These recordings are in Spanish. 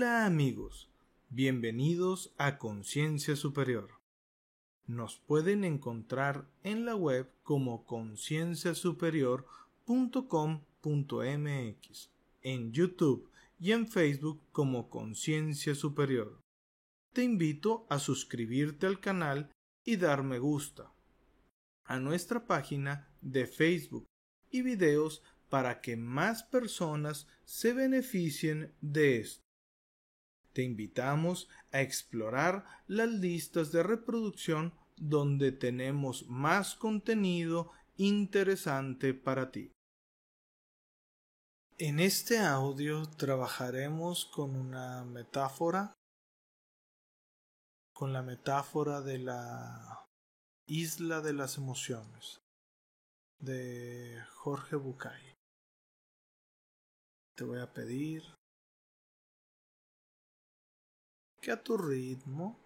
Hola amigos, bienvenidos a Conciencia Superior. Nos pueden encontrar en la web como concienciasuperior.com.mx, en YouTube y en Facebook como Conciencia Superior. Te invito a suscribirte al canal y dar me gusta a nuestra página de Facebook y videos para que más personas se beneficien de esto. Te invitamos a explorar las listas de reproducción donde tenemos más contenido interesante para ti. En este audio trabajaremos con una metáfora, con la metáfora de la isla de las emociones de Jorge Bucay. Te voy a pedir que a tu ritmo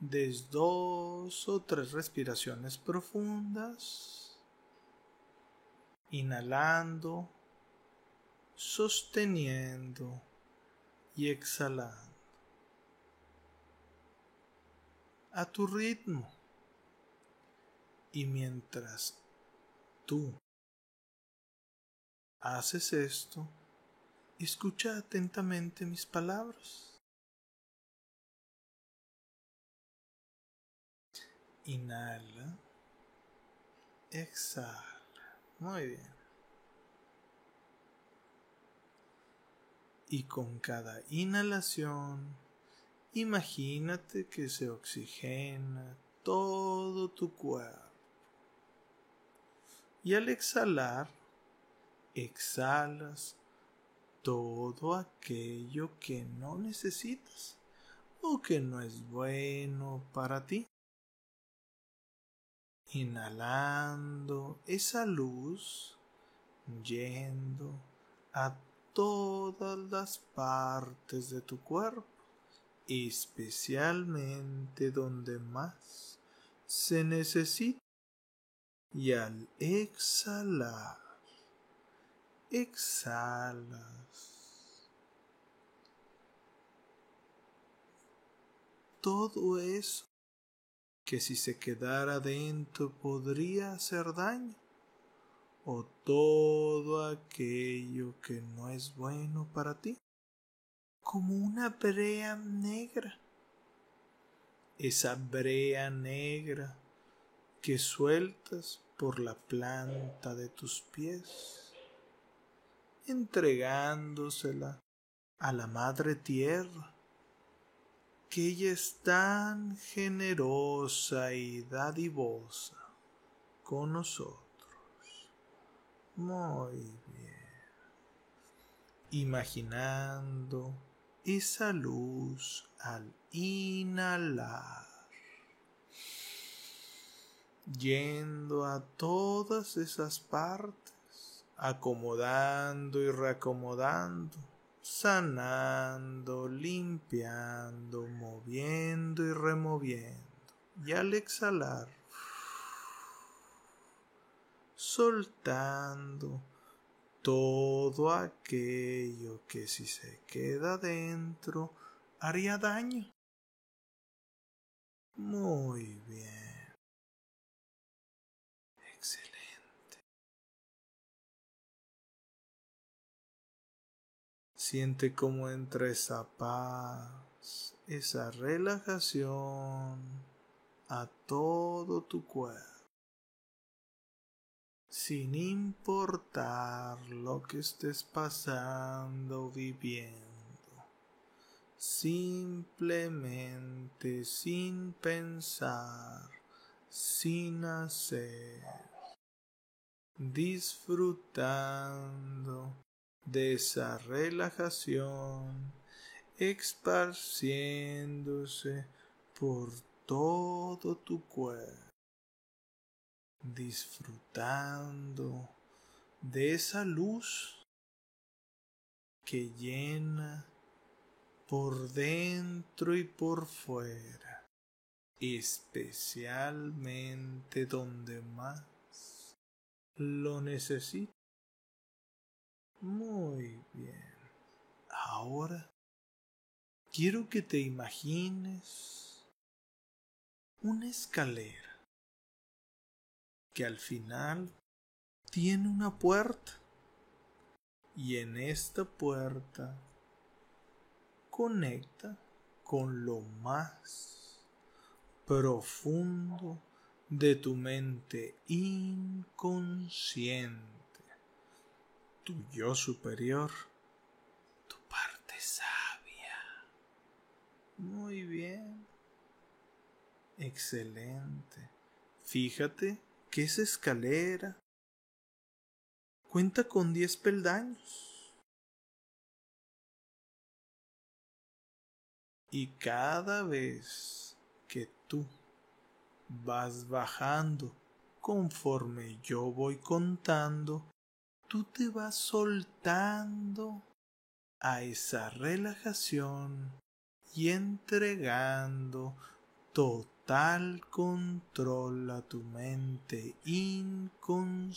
des dos o tres respiraciones profundas, inhalando, sosteniendo y exhalando. A tu ritmo. Y mientras tú haces esto, escucha atentamente mis palabras. Inhala. Exhala. Muy bien. Y con cada inhalación, imagínate que se oxigena todo tu cuerpo. Y al exhalar, exhalas todo aquello que no necesitas o que no es bueno para ti. Inhalando esa luz yendo a todas las partes de tu cuerpo, especialmente donde más se necesita. Y al exhalar, exhalas. Todo eso que si se quedara dentro podría hacer daño o todo aquello que no es bueno para ti como una brea negra. Esa brea negra que sueltas por la planta de tus pies, entregándosela a la Madre Tierra, que ella es tan generosa y dadivosa con nosotros. Muy bien. Imaginando esa luz al inhalar yendo a todas esas partes, acomodando y reacomodando, sanando, limpiando, moviendo y removiendo. Y al exhalar, soltando todo aquello que si se queda dentro haría daño. Muy bien. Excelente. Siente cómo entra esa paz, esa relajación a todo tu cuerpo. Sin importar lo que estés pasando o viviendo. Simplemente sin pensar, sin hacer disfrutando de esa relajación, esparciéndose por todo tu cuerpo, disfrutando de esa luz que llena por dentro y por fuera, especialmente donde más lo necesito. Muy bien. Ahora quiero que te imagines una escalera que al final tiene una puerta y en esta puerta conecta con lo más profundo de tu mente inconsciente, tu yo superior, tu parte sabia. Muy bien. Excelente. Fíjate que esa escalera cuenta con 10 peldaños. Y cada vez que tú vas bajando conforme yo voy contando, tú te vas soltando a esa relajación y entregando total control a tu mente inconsciente,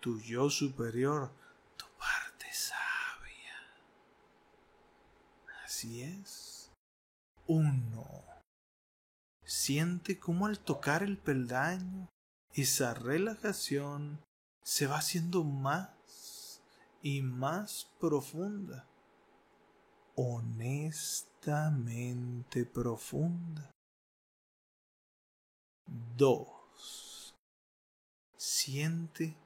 tu yo superior, tu parte sabia. Así es. Uno. Siente cómo al tocar el peldaño, esa relajación se va haciendo más y más profunda, honestamente profunda. Dos. Siente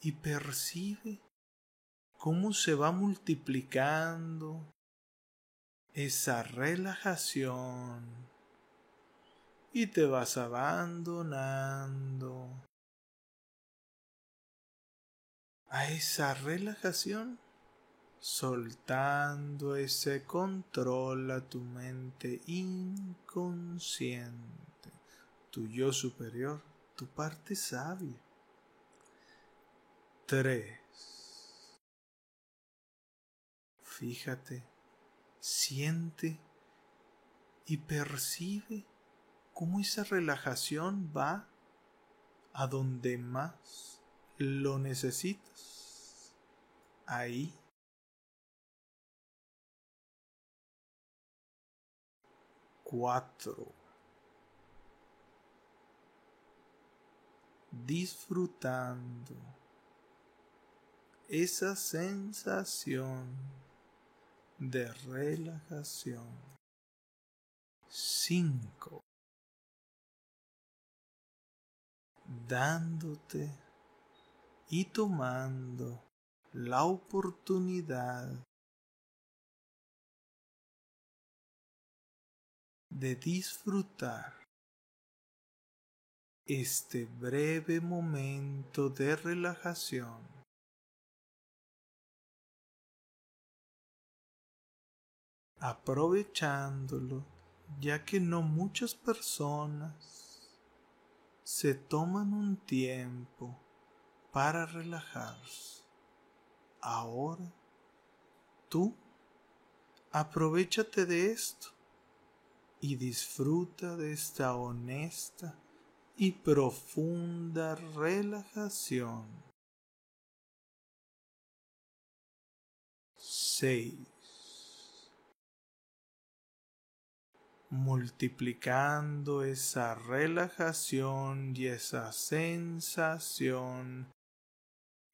y percibe cómo se va multiplicando esa relajación y te vas abandonando a esa relajación, soltando ese control a tu mente inconsciente, tu yo superior, tu parte sabia. 3. Fíjate, siente y percibe cómo esa relajación va a donde más lo necesitas. Ahí. Cuatro. Disfrutando esa sensación de relajación. 5. Dándote y tomando la oportunidad de disfrutar este breve momento de relajación. Aprovechándolo, ya que no muchas personas se toman un tiempo para relajarse. Ahora, tú, aprovechate de esto y disfruta de esta honesta y profunda relajación. 6. multiplicando esa relajación y esa sensación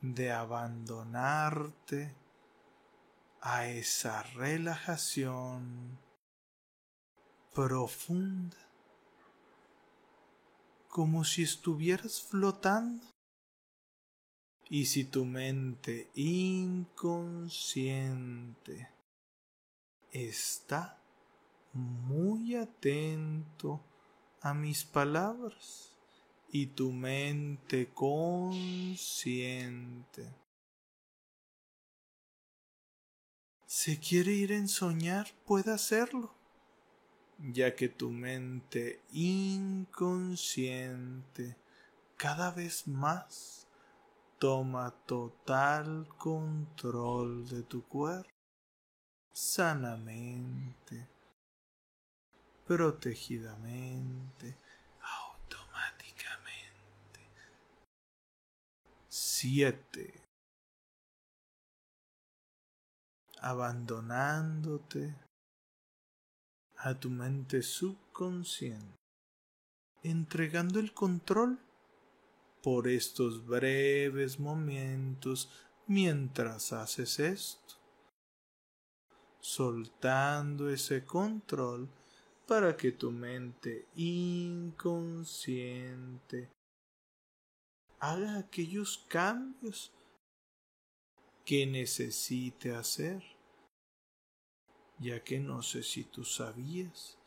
de abandonarte a esa relajación profunda, como si estuvieras flotando. Y si tu mente inconsciente está muy atento a mis palabras y tu mente consciente. Se quiere ir en soñar, puede hacerlo, ya que tu mente inconsciente cada vez más toma total control de tu cuerpo sanamente protegidamente, automáticamente. Siete. abandonándote a tu mente subconsciente, entregando el control por estos breves momentos mientras haces esto, soltando ese control para que tu mente inconsciente haga aquellos cambios que necesite hacer, ya que no sé si tú sabías,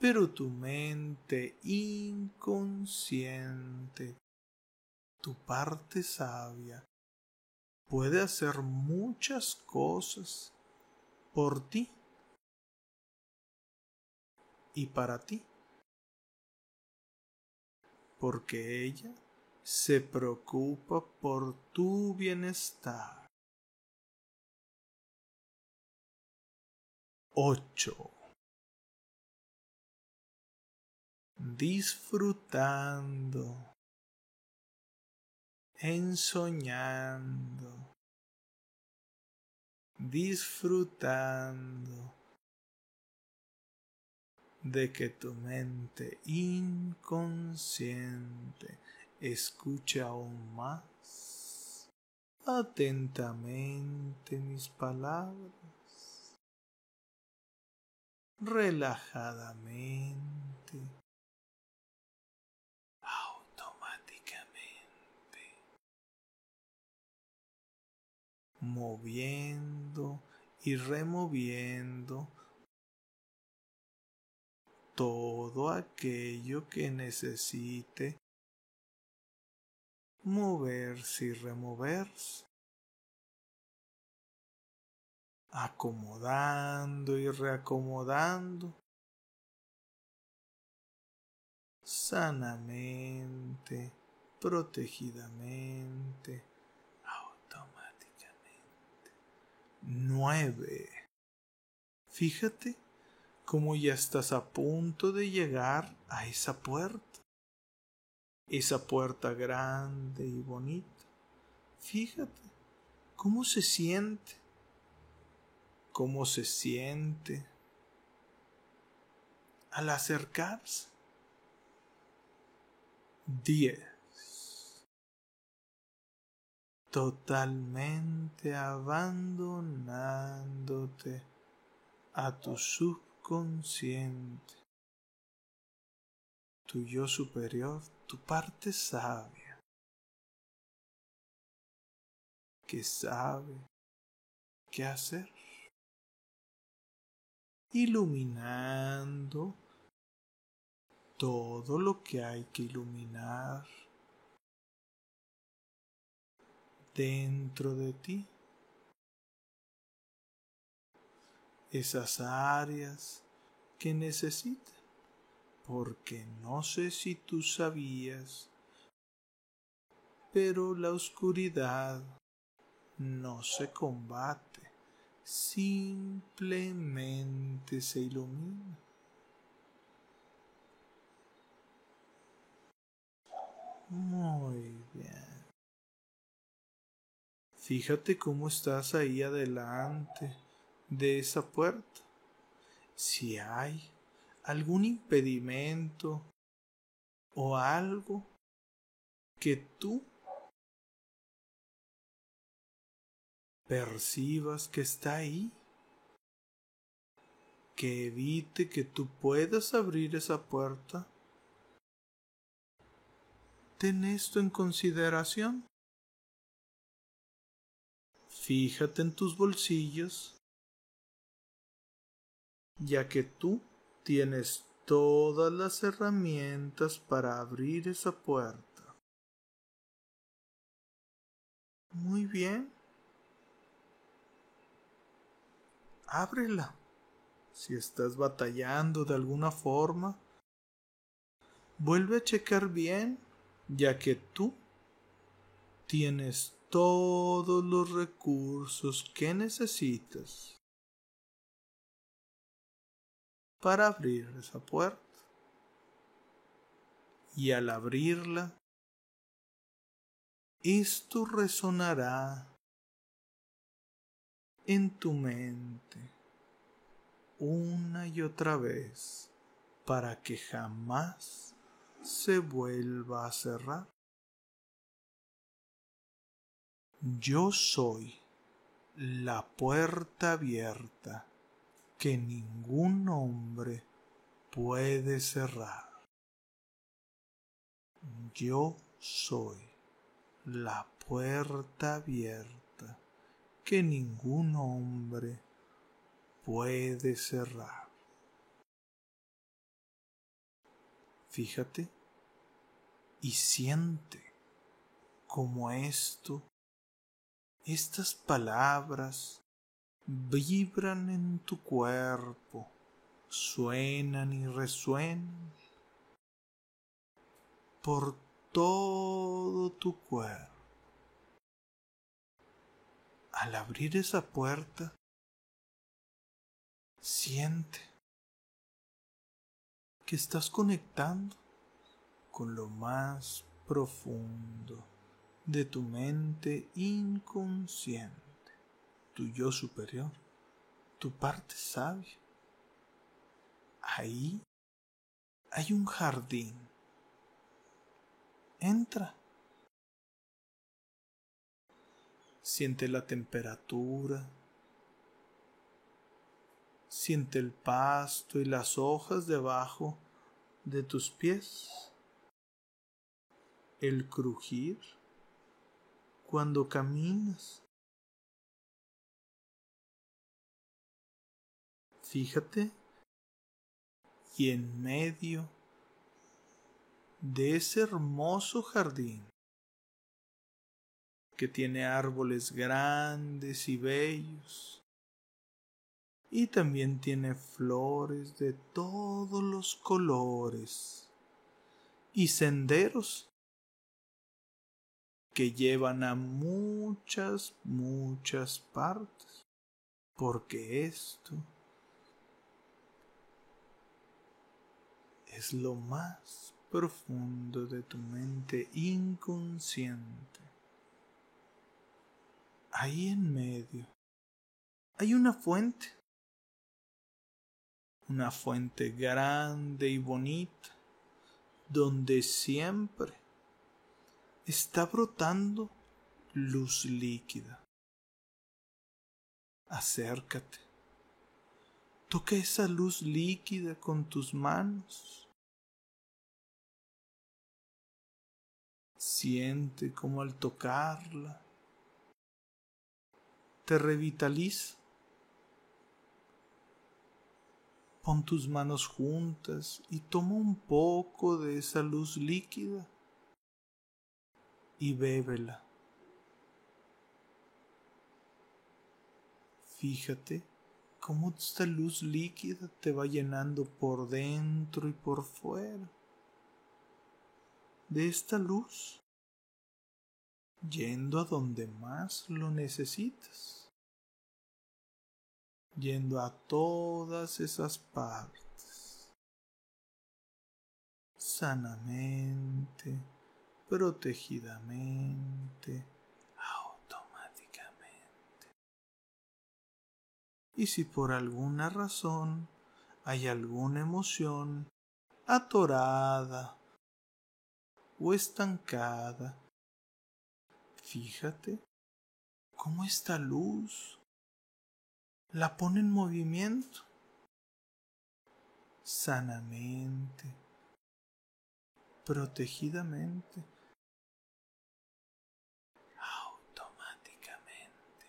pero tu mente inconsciente, tu parte sabia, puede hacer muchas cosas por ti y para ti, porque ella se preocupa por tu bienestar. 8. Disfrutando, ensoñando, disfrutando de que tu mente inconsciente escuche aún más atentamente mis palabras, relajadamente, automáticamente, moviendo y removiendo todo aquello que necesite moverse y removerse, acomodando y reacomodando sanamente, protegidamente, automáticamente. Nueve. Fíjate como ya estás a punto de llegar a esa puerta. Esa puerta grande y bonita. Fíjate cómo se siente. Cómo se siente al acercarse. Diez. Totalmente abandonándote a tu sub consciente, tu yo superior, tu parte sabia, que sabe qué hacer, iluminando todo lo que hay que iluminar dentro de ti. esas áreas que necesitan. Porque no sé si tú sabías, pero la oscuridad no se combate, simplemente se ilumina. Muy bien. Fíjate cómo estás ahí adelante de esa puerta. Si hay algún impedimento o algo que tú percibas que está ahí, que evite que tú puedas abrir esa puerta, ten esto en consideración. Fíjate en tus bolsillos ya que tú tienes todas las herramientas para abrir esa puerta. Muy bien. Ábrela. Si estás batallando de alguna forma, vuelve a checar bien, ya que tú tienes todos los recursos que necesitas. Para abrir esa puerta. Y al abrirla, esto resonará en tu mente una y otra vez para que jamás se vuelva a cerrar. Yo soy la puerta abierta que ningún hombre puede cerrar. Yo soy la puerta abierta que ningún hombre puede cerrar. Fíjate y siente como esto, estas palabras vibran en tu cuerpo, suenan y resuenan por todo tu cuerpo. Al abrir esa puerta, siente que estás conectando con lo más profundo de tu mente inconsciente, tu yo superior, tu parte sabia. Ahí hay un jardín. Entra. Siente la temperatura. Siente el pasto y las hojas debajo de tus pies. El crujir cuando caminas. Fíjate y en medio de ese hermoso jardín que tiene árboles grandes y bellos y también tiene flores de todos los colores y senderos que llevan a muchas, muchas partes, porque esto es lo más profundo de tu mente inconsciente ahí en medio hay una fuente, una fuente grande y bonita, donde siempre está brotando luz líquida. Acércate. Toca esa luz líquida con tus manos. Siente como al tocarla te revitaliza. Pon tus manos juntas y toma un poco de esa luz líquida y bébela. Fíjate cómo esta luz líquida te va llenando por dentro y por fuera. De esta luz yendo a donde más lo necesitas, yendo a todas esas partes, sanamente, protegidamente, automáticamente. Y si por alguna razón hay alguna emoción atorada o estancada, Fíjate cómo esta luz la pone en movimiento sanamente, protegidamente, automáticamente.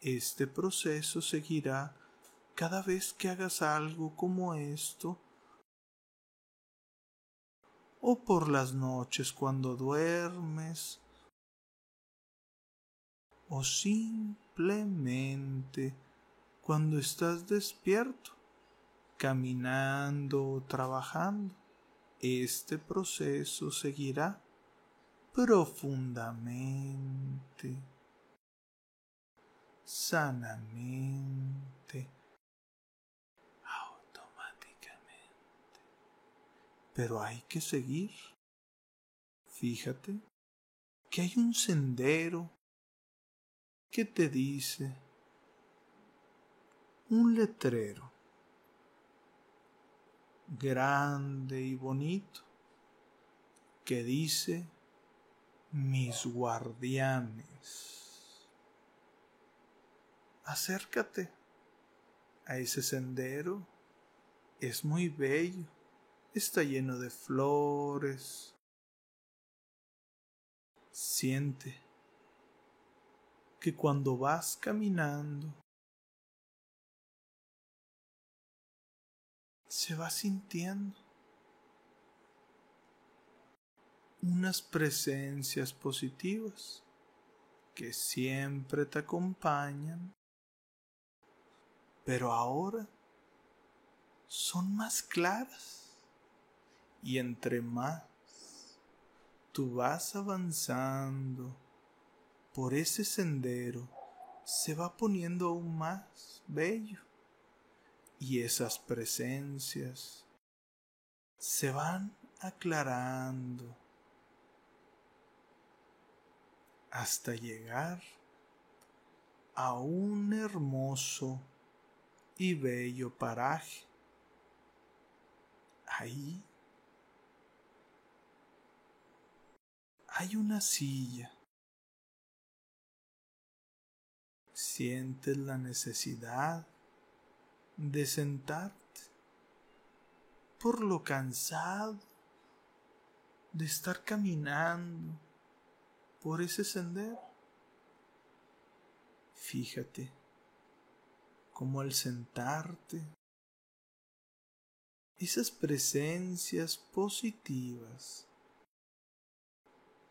Este proceso seguirá cada vez que hagas algo como esto o por las noches cuando duermes o simplemente cuando estás despierto, caminando o trabajando. Este proceso seguirá profundamente, sanamente, automáticamente. Pero hay que seguir. Fíjate que hay un sendero ¿Qué te dice un letrero grande y bonito que dice mis guardianes. Acércate a ese sendero. Es muy bello. Está lleno de flores. Siente que cuando vas caminando se va sintiendo unas presencias positivas que siempre te acompañan, pero ahora son más claras y entre más tú vas avanzando por ese sendero se va poniendo aún más bello y esas presencias se van aclarando hasta llegar a un hermoso y bello paraje. Ahí hay una silla. Sientes la necesidad de sentarte por lo cansado de estar caminando por ese sendero. Fíjate cómo al sentarte, esas presencias positivas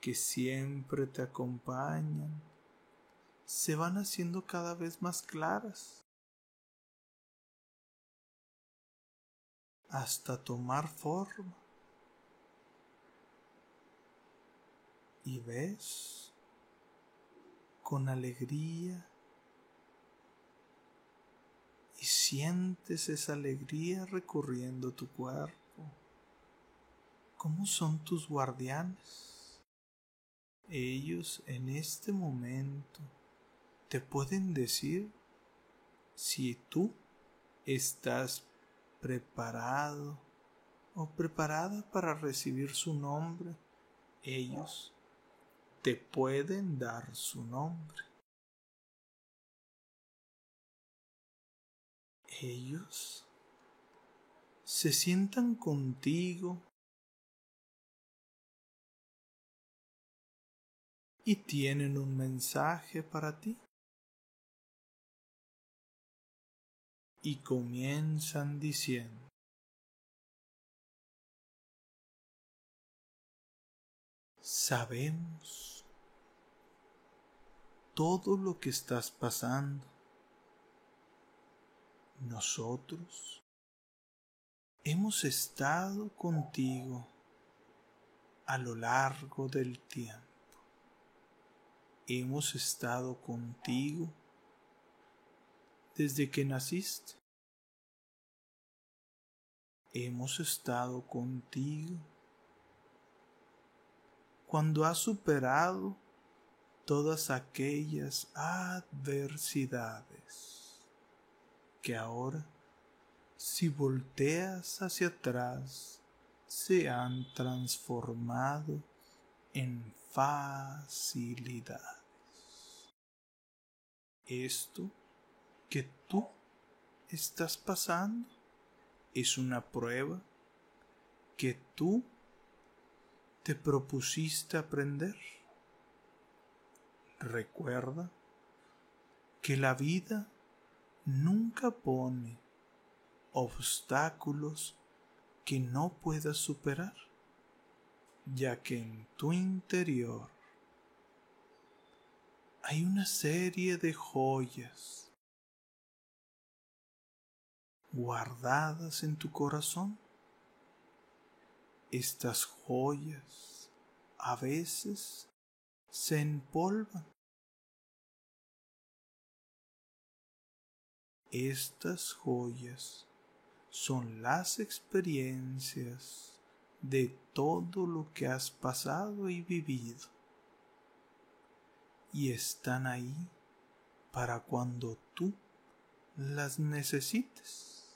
que siempre te acompañan se van haciendo cada vez más claras hasta tomar forma. y ves con alegría y sientes esa alegría recorriendo tu cuerpo. ¿Cómo son tus guardianes? Ellos en este momento te pueden decir si tú estás preparado o preparada para recibir su nombre. Ellos te pueden dar su nombre. Ellos se sientan contigo y tienen un mensaje para ti. Y comienzan diciendo, sabemos todo lo que estás pasando. Nosotros hemos estado contigo a lo largo del tiempo. Hemos estado contigo desde que naciste. Hemos estado contigo cuando has superado todas aquellas adversidades que ahora, si volteas hacia atrás, se han transformado en facilidades. Esto que tú estás pasando es una prueba que tú te propusiste aprender Recuerda que la vida nunca pone obstáculos que no puedas superar, ya que en tu interior hay una serie de joyas guardadas en tu corazón. Estas joyas a veces se empolvan Estas joyas son las experiencias de todo lo que has pasado y vivido. Y están ahí para cuando tú las necesites.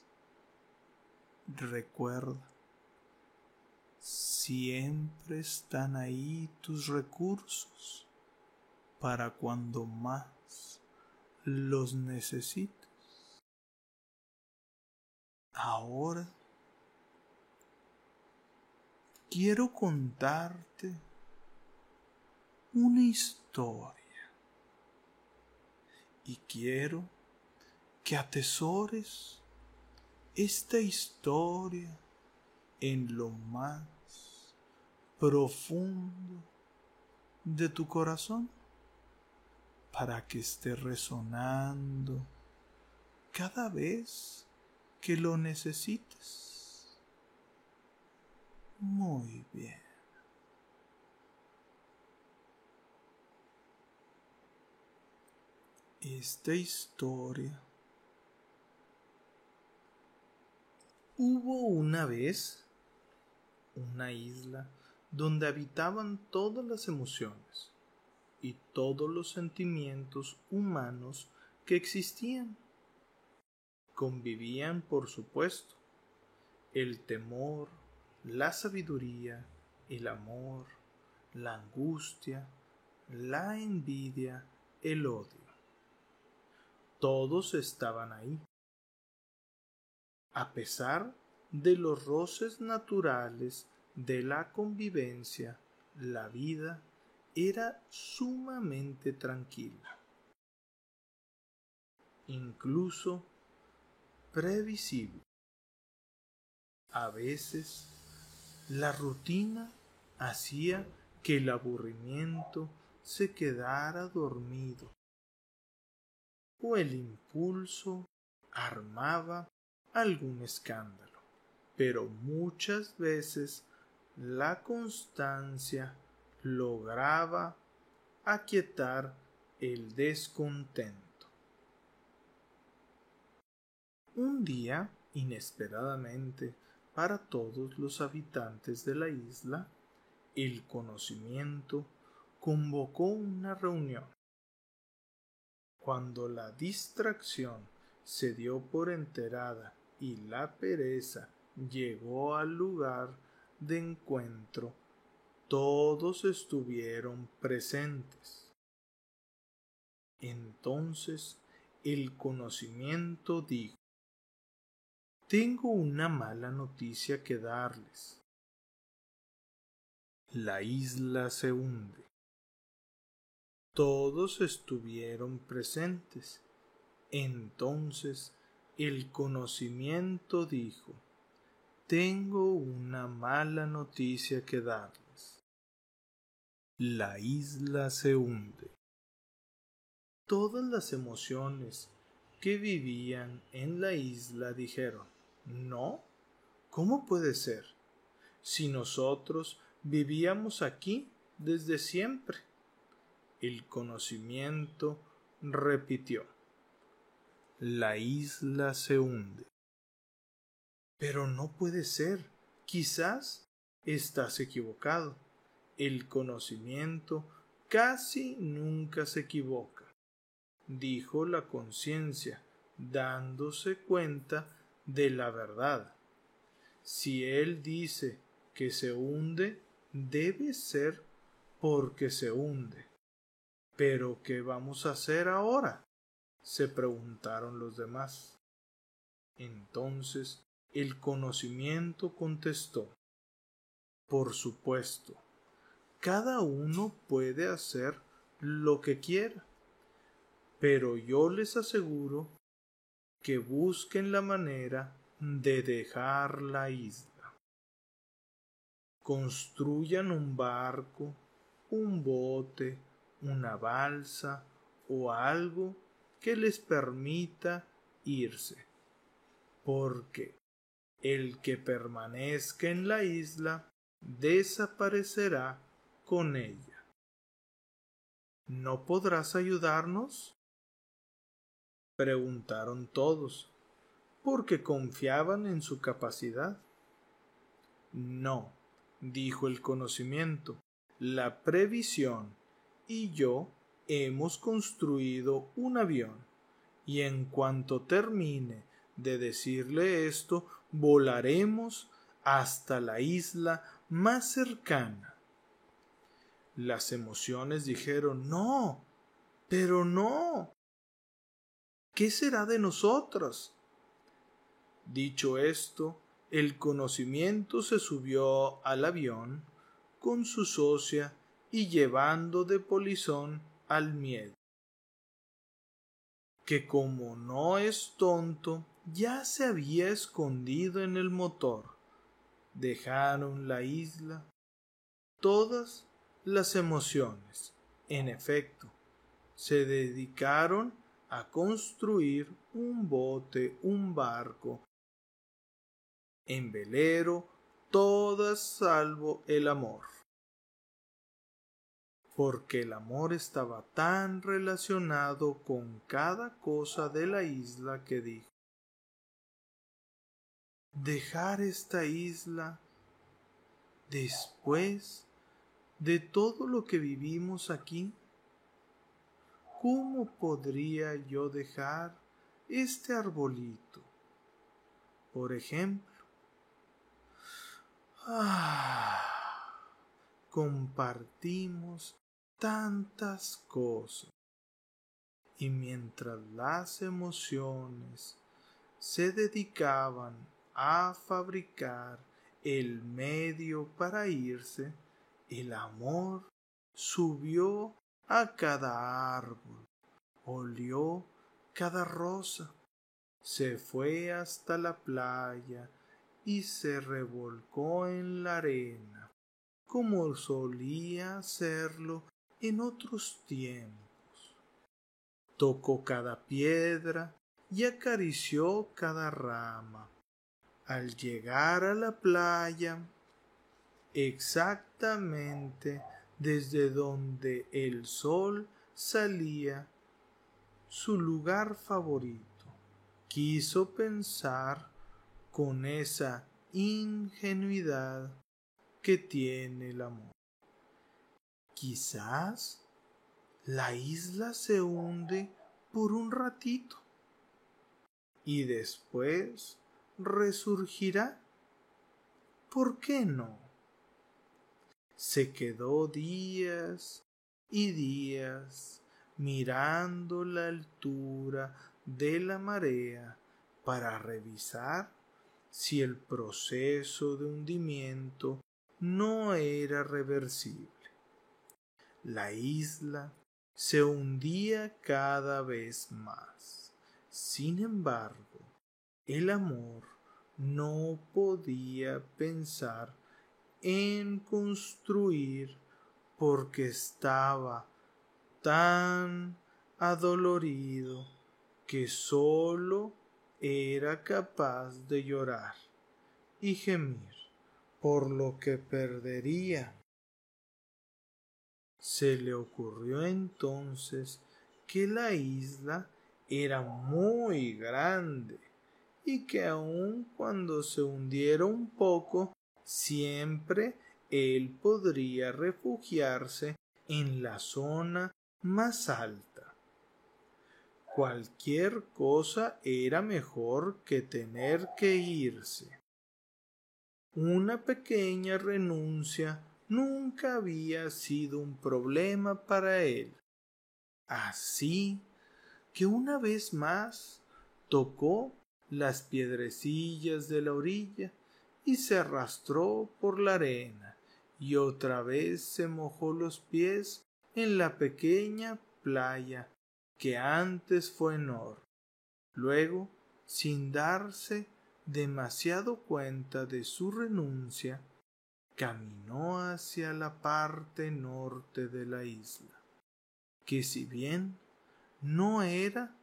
Recuerda, siempre están ahí tus recursos para cuando más los necesites. Ahora quiero contarte una historia y quiero que atesores esta historia en lo más profundo de tu corazón para que esté resonando cada vez que lo necesites. Muy bien. Esta historia Hubo una vez una isla donde habitaban todas las emociones y todos los sentimientos humanos que existían. Convivían, por supuesto, el temor, la sabiduría, el amor, la angustia, la envidia, el odio. Todos estaban ahí a pesar de los roces naturales de la convivencia, la vida era sumamente tranquila, incluso previsible. A veces la rutina hacía que el aburrimiento se quedara dormido o el impulso armaba algún escándalo, pero muchas veces la constancia lograba aquietar el descontento. Un día, inesperadamente, para todos los habitantes de la isla, el conocimiento convocó una reunión. Cuando la distracción se dio por enterada y la pereza llegó al lugar de encuentro, todos estuvieron presentes. Entonces el conocimiento dijo, tengo una mala noticia que darles. La isla se hunde. Todos estuvieron presentes. Entonces el conocimiento dijo, tengo una mala noticia que darles. La isla se hunde. Todas las emociones que vivían en la isla dijeron, no, ¿cómo puede ser? Si nosotros vivíamos aquí desde siempre. El conocimiento repitió la isla se hunde. Pero no puede ser. Quizás estás equivocado. El conocimiento casi nunca se equivoca, dijo la conciencia, dándose cuenta de la verdad. Si él dice que se hunde, debe ser porque se hunde. Pero ¿qué vamos a hacer ahora? se preguntaron los demás. Entonces el conocimiento contestó Por supuesto, cada uno puede hacer lo que quiera, pero yo les aseguro que busquen la manera de dejar la isla. Construyan un barco, un bote, una balsa o algo que les permita irse, porque el que permanezca en la isla desaparecerá con ella. ¿No podrás ayudarnos? Preguntaron todos, porque confiaban en su capacidad. No, dijo el conocimiento, la previsión y yo hemos construido un avión y en cuanto termine de decirle esto, volaremos hasta la isla más cercana. Las emociones dijeron No, pero no. ¿Qué será de nosotros? Dicho esto, el conocimiento se subió al avión con su socia y llevando de polizón al miedo, que como no es tonto, ya se había escondido en el motor. Dejaron la isla todas las emociones. En efecto, se dedicaron a construir un bote, un barco, en velero, todas salvo el amor. Porque el amor estaba tan relacionado con cada cosa de la isla que dijo, dejar esta isla después de todo lo que vivimos aquí? ¿Cómo podría yo dejar este arbolito? Por ejemplo, ah, compartimos tantas cosas y mientras las emociones se dedicaban a fabricar el medio para irse, el amor subió a cada árbol, olió cada rosa, se fue hasta la playa y se revolcó en la arena, como solía hacerlo en otros tiempos. Tocó cada piedra y acarició cada rama al llegar a la playa, exactamente desde donde el sol salía, su lugar favorito, quiso pensar con esa ingenuidad que tiene el amor. Quizás la isla se hunde por un ratito y después resurgirá? ¿Por qué no? Se quedó días y días mirando la altura de la marea para revisar si el proceso de hundimiento no era reversible. La isla se hundía cada vez más. Sin embargo, el amor no podía pensar en construir porque estaba tan adolorido que sólo era capaz de llorar y gemir por lo que perdería. Se le ocurrió entonces que la isla era muy grande y que aun cuando se hundiera un poco, siempre él podría refugiarse en la zona más alta. Cualquier cosa era mejor que tener que irse. Una pequeña renuncia nunca había sido un problema para él. Así que una vez más tocó las piedrecillas de la orilla y se arrastró por la arena y otra vez se mojó los pies en la pequeña playa que antes fue enorme. Luego, sin darse demasiado cuenta de su renuncia, caminó hacia la parte norte de la isla, que si bien no era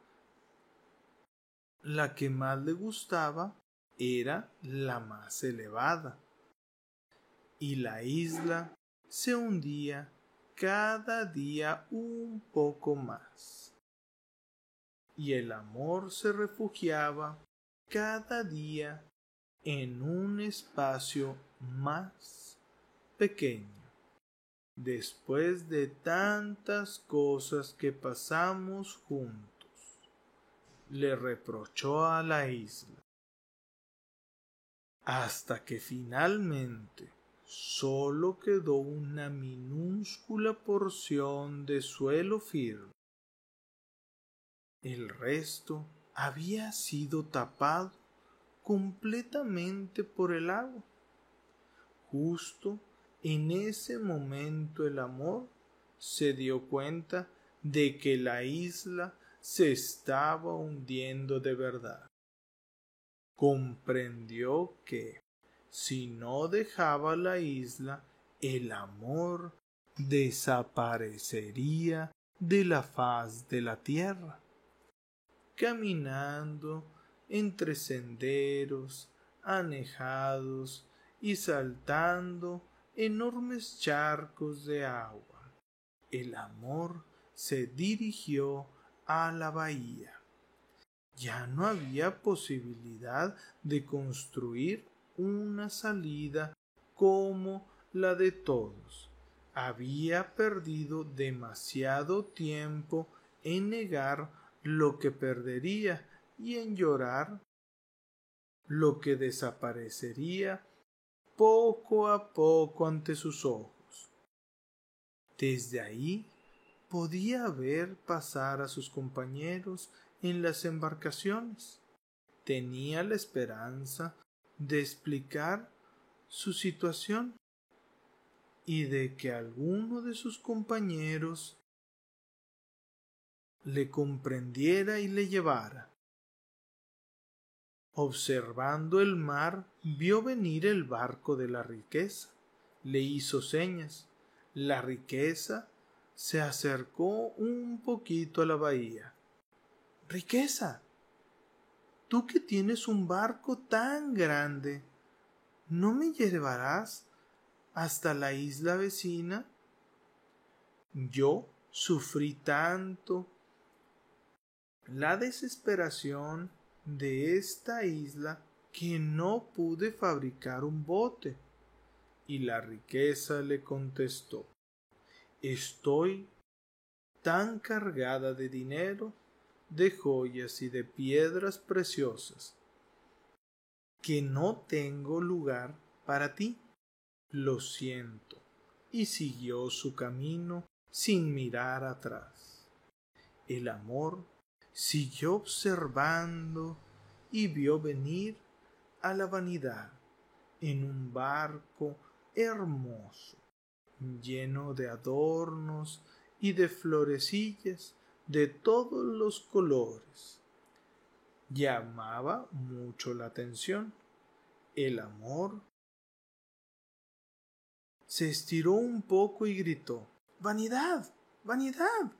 la que más le gustaba era la más elevada. Y la isla se hundía cada día un poco más. Y el amor se refugiaba cada día en un espacio más pequeño. Después de tantas cosas que pasamos juntos le reprochó a la isla hasta que finalmente sólo quedó una minúscula porción de suelo firme. El resto había sido tapado completamente por el agua. Justo en ese momento el amor se dio cuenta de que la isla se estaba hundiendo de verdad comprendió que si no dejaba la isla, el amor desaparecería de la faz de la tierra. Caminando entre senderos anejados y saltando enormes charcos de agua, el amor se dirigió a la bahía ya no había posibilidad de construir una salida como la de todos. Había perdido demasiado tiempo en negar lo que perdería y en llorar lo que desaparecería poco a poco ante sus ojos. Desde ahí podía ver pasar a sus compañeros en las embarcaciones. Tenía la esperanza de explicar su situación y de que alguno de sus compañeros le comprendiera y le llevara. Observando el mar, vio venir el barco de la riqueza. Le hizo señas. La riqueza se acercó un poquito a la bahía riqueza. Tú que tienes un barco tan grande, ¿no me llevarás hasta la isla vecina? Yo sufrí tanto la desesperación de esta isla que no pude fabricar un bote. Y la riqueza le contestó Estoy tan cargada de dinero de joyas y de piedras preciosas, que no tengo lugar para ti. Lo siento. Y siguió su camino sin mirar atrás. El amor siguió observando y vio venir a la vanidad en un barco hermoso, lleno de adornos y de florecillas de todos los colores. Llamaba mucho la atención. El amor se estiró un poco y gritó Vanidad. Vanidad.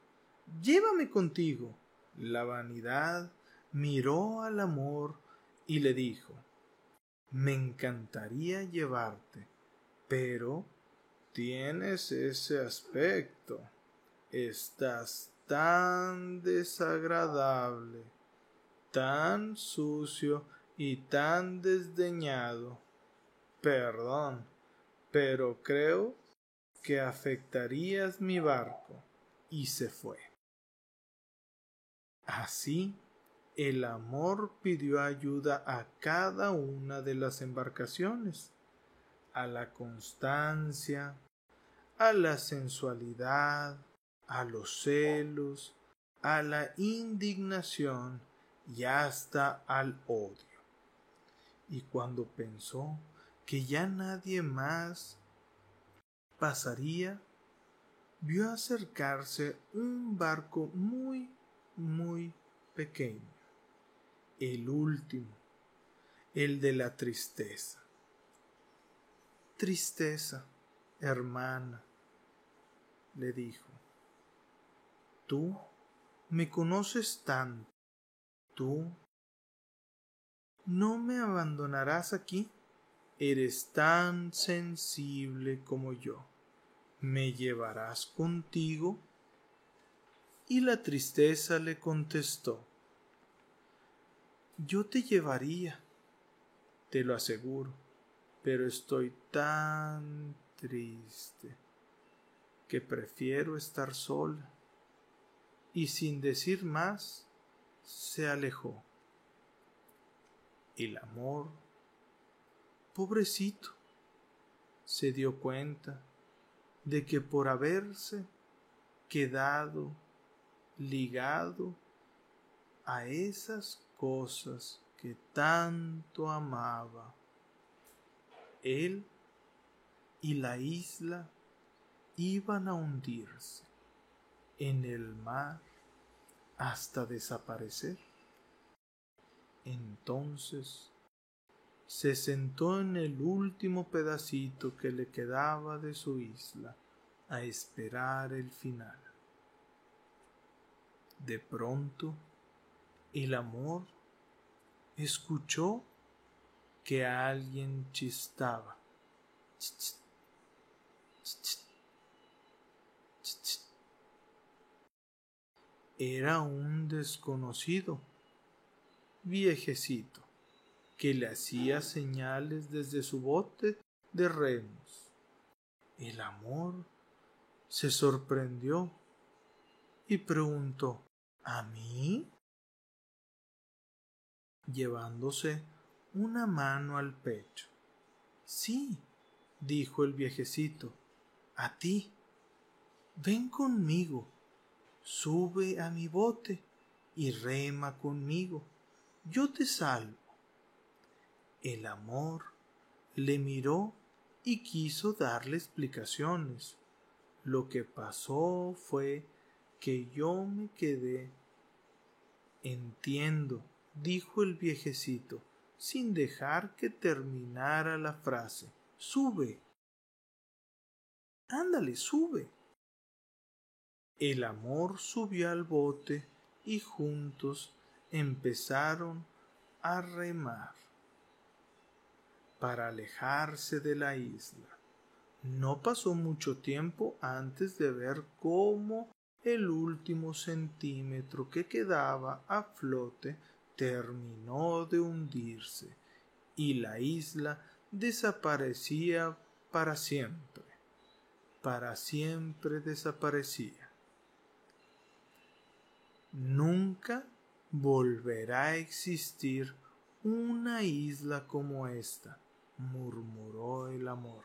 Llévame contigo. La vanidad miró al amor y le dijo Me encantaría llevarte, pero tienes ese aspecto. Estás tan desagradable, tan sucio y tan desdeñado. Perdón, pero creo que afectarías mi barco. Y se fue. Así, el amor pidió ayuda a cada una de las embarcaciones, a la constancia, a la sensualidad, a los celos, a la indignación y hasta al odio. Y cuando pensó que ya nadie más pasaría, vio acercarse un barco muy, muy pequeño, el último, el de la tristeza. Tristeza, hermana, le dijo, Tú me conoces tanto. Tú no me abandonarás aquí. Eres tan sensible como yo. ¿Me llevarás contigo? Y la tristeza le contestó Yo te llevaría, te lo aseguro, pero estoy tan triste que prefiero estar sola y sin decir más, se alejó. El amor, pobrecito, se dio cuenta de que por haberse quedado ligado a esas cosas que tanto amaba, él y la isla iban a hundirse en el mar hasta desaparecer. Entonces se sentó en el último pedacito que le quedaba de su isla a esperar el final. De pronto, el amor escuchó que alguien chistaba. Era un desconocido, viejecito, que le hacía señales desde su bote de remos. El amor se sorprendió y preguntó ¿A mí? llevándose una mano al pecho. Sí, dijo el viejecito, a ti. Ven conmigo, sube a mi bote y rema conmigo. Yo te salvo. El amor le miró y quiso darle explicaciones. Lo que pasó fue que yo me quedé. Entiendo, dijo el viejecito, sin dejar que terminara la frase. Sube. Ándale, sube. El amor subió al bote y juntos empezaron a remar para alejarse de la isla. No pasó mucho tiempo antes de ver cómo el último centímetro que quedaba a flote terminó de hundirse y la isla desaparecía para siempre. Para siempre desaparecía. Nunca volverá a existir una isla como esta, murmuró el amor.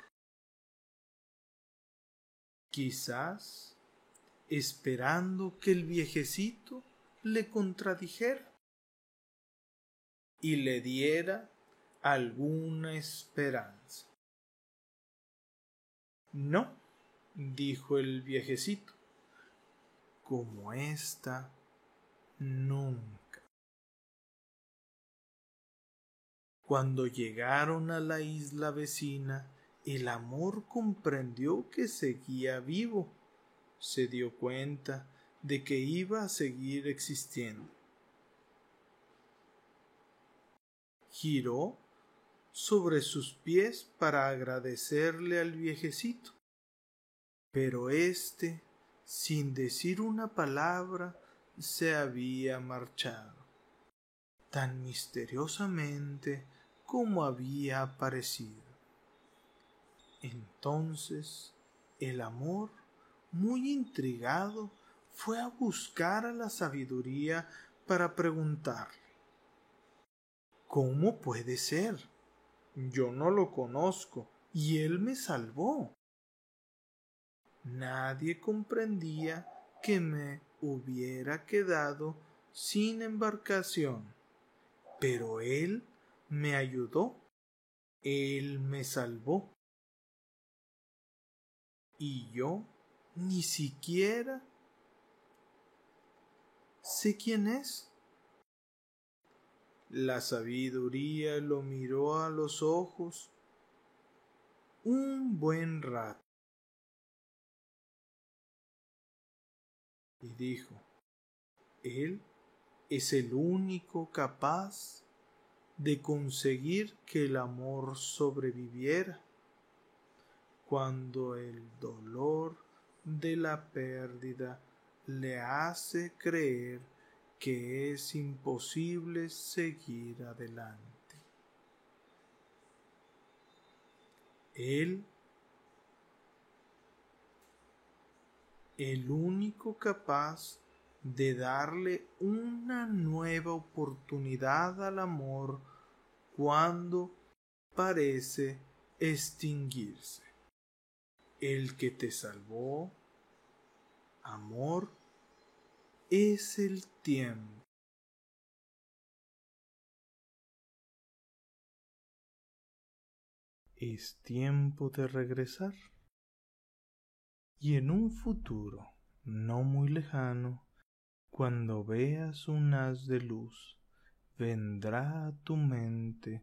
Quizás esperando que el viejecito le contradijera y le diera alguna esperanza. No, dijo el viejecito, como esta nunca. Cuando llegaron a la isla vecina, el amor comprendió que seguía vivo. Se dio cuenta de que iba a seguir existiendo. Giró sobre sus pies para agradecerle al viejecito. Pero éste, sin decir una palabra, se había marchado, tan misteriosamente como había aparecido. Entonces el amor, muy intrigado, fue a buscar a la sabiduría para preguntarle ¿Cómo puede ser? Yo no lo conozco y él me salvó. Nadie comprendía que me hubiera quedado sin embarcación, pero él me ayudó, él me salvó. Y yo ni siquiera sé quién es. La sabiduría lo miró a los ojos un buen rato y dijo, Él es el único capaz de conseguir que el amor sobreviviera cuando el dolor de la pérdida le hace creer que es imposible seguir adelante. Él, el único capaz de darle una nueva oportunidad al amor cuando parece extinguirse. El que te salvó, amor, es el tiempo. Es tiempo de regresar. Y en un futuro no muy lejano, cuando veas un haz de luz, vendrá a tu mente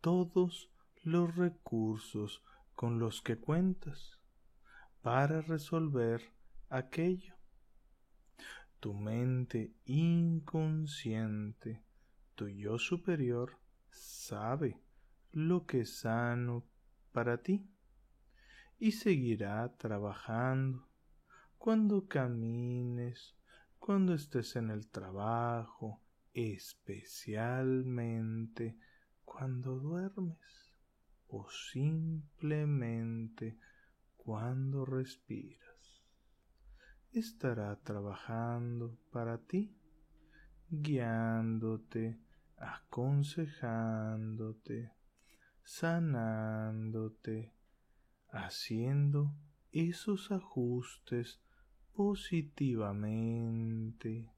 todos los recursos con los que cuentas para resolver aquello. Tu mente inconsciente, tu yo superior, sabe lo que es sano para ti y seguirá trabajando cuando camines, cuando estés en el trabajo, especialmente cuando duermes o simplemente cuando respiras. Estará trabajando para ti, guiándote, aconsejándote, sanándote, haciendo esos ajustes positivamente,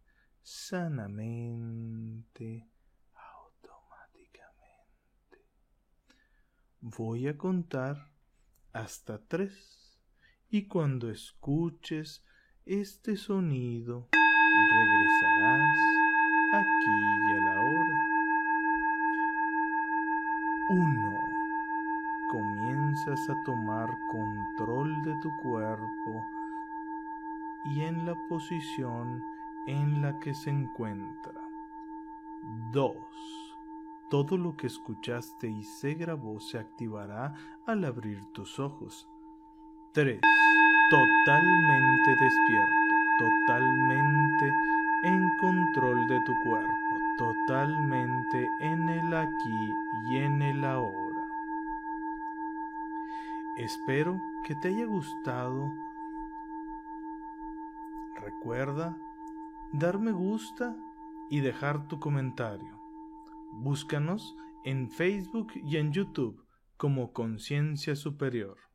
sanamente, automáticamente. Voy a contar hasta tres y cuando escuches este sonido regresarás aquí y a la hora. Uno. Comienzas a tomar control de tu cuerpo y en la posición en la que se encuentra. 2. Todo lo que escuchaste y se grabó se activará al abrir tus ojos. 3. Totalmente despierto, totalmente en control de tu cuerpo, totalmente en el aquí y en el ahora. Espero que te haya gustado Recuerda dar me gusta y dejar tu comentario. Búscanos en Facebook y en YouTube como Conciencia Superior.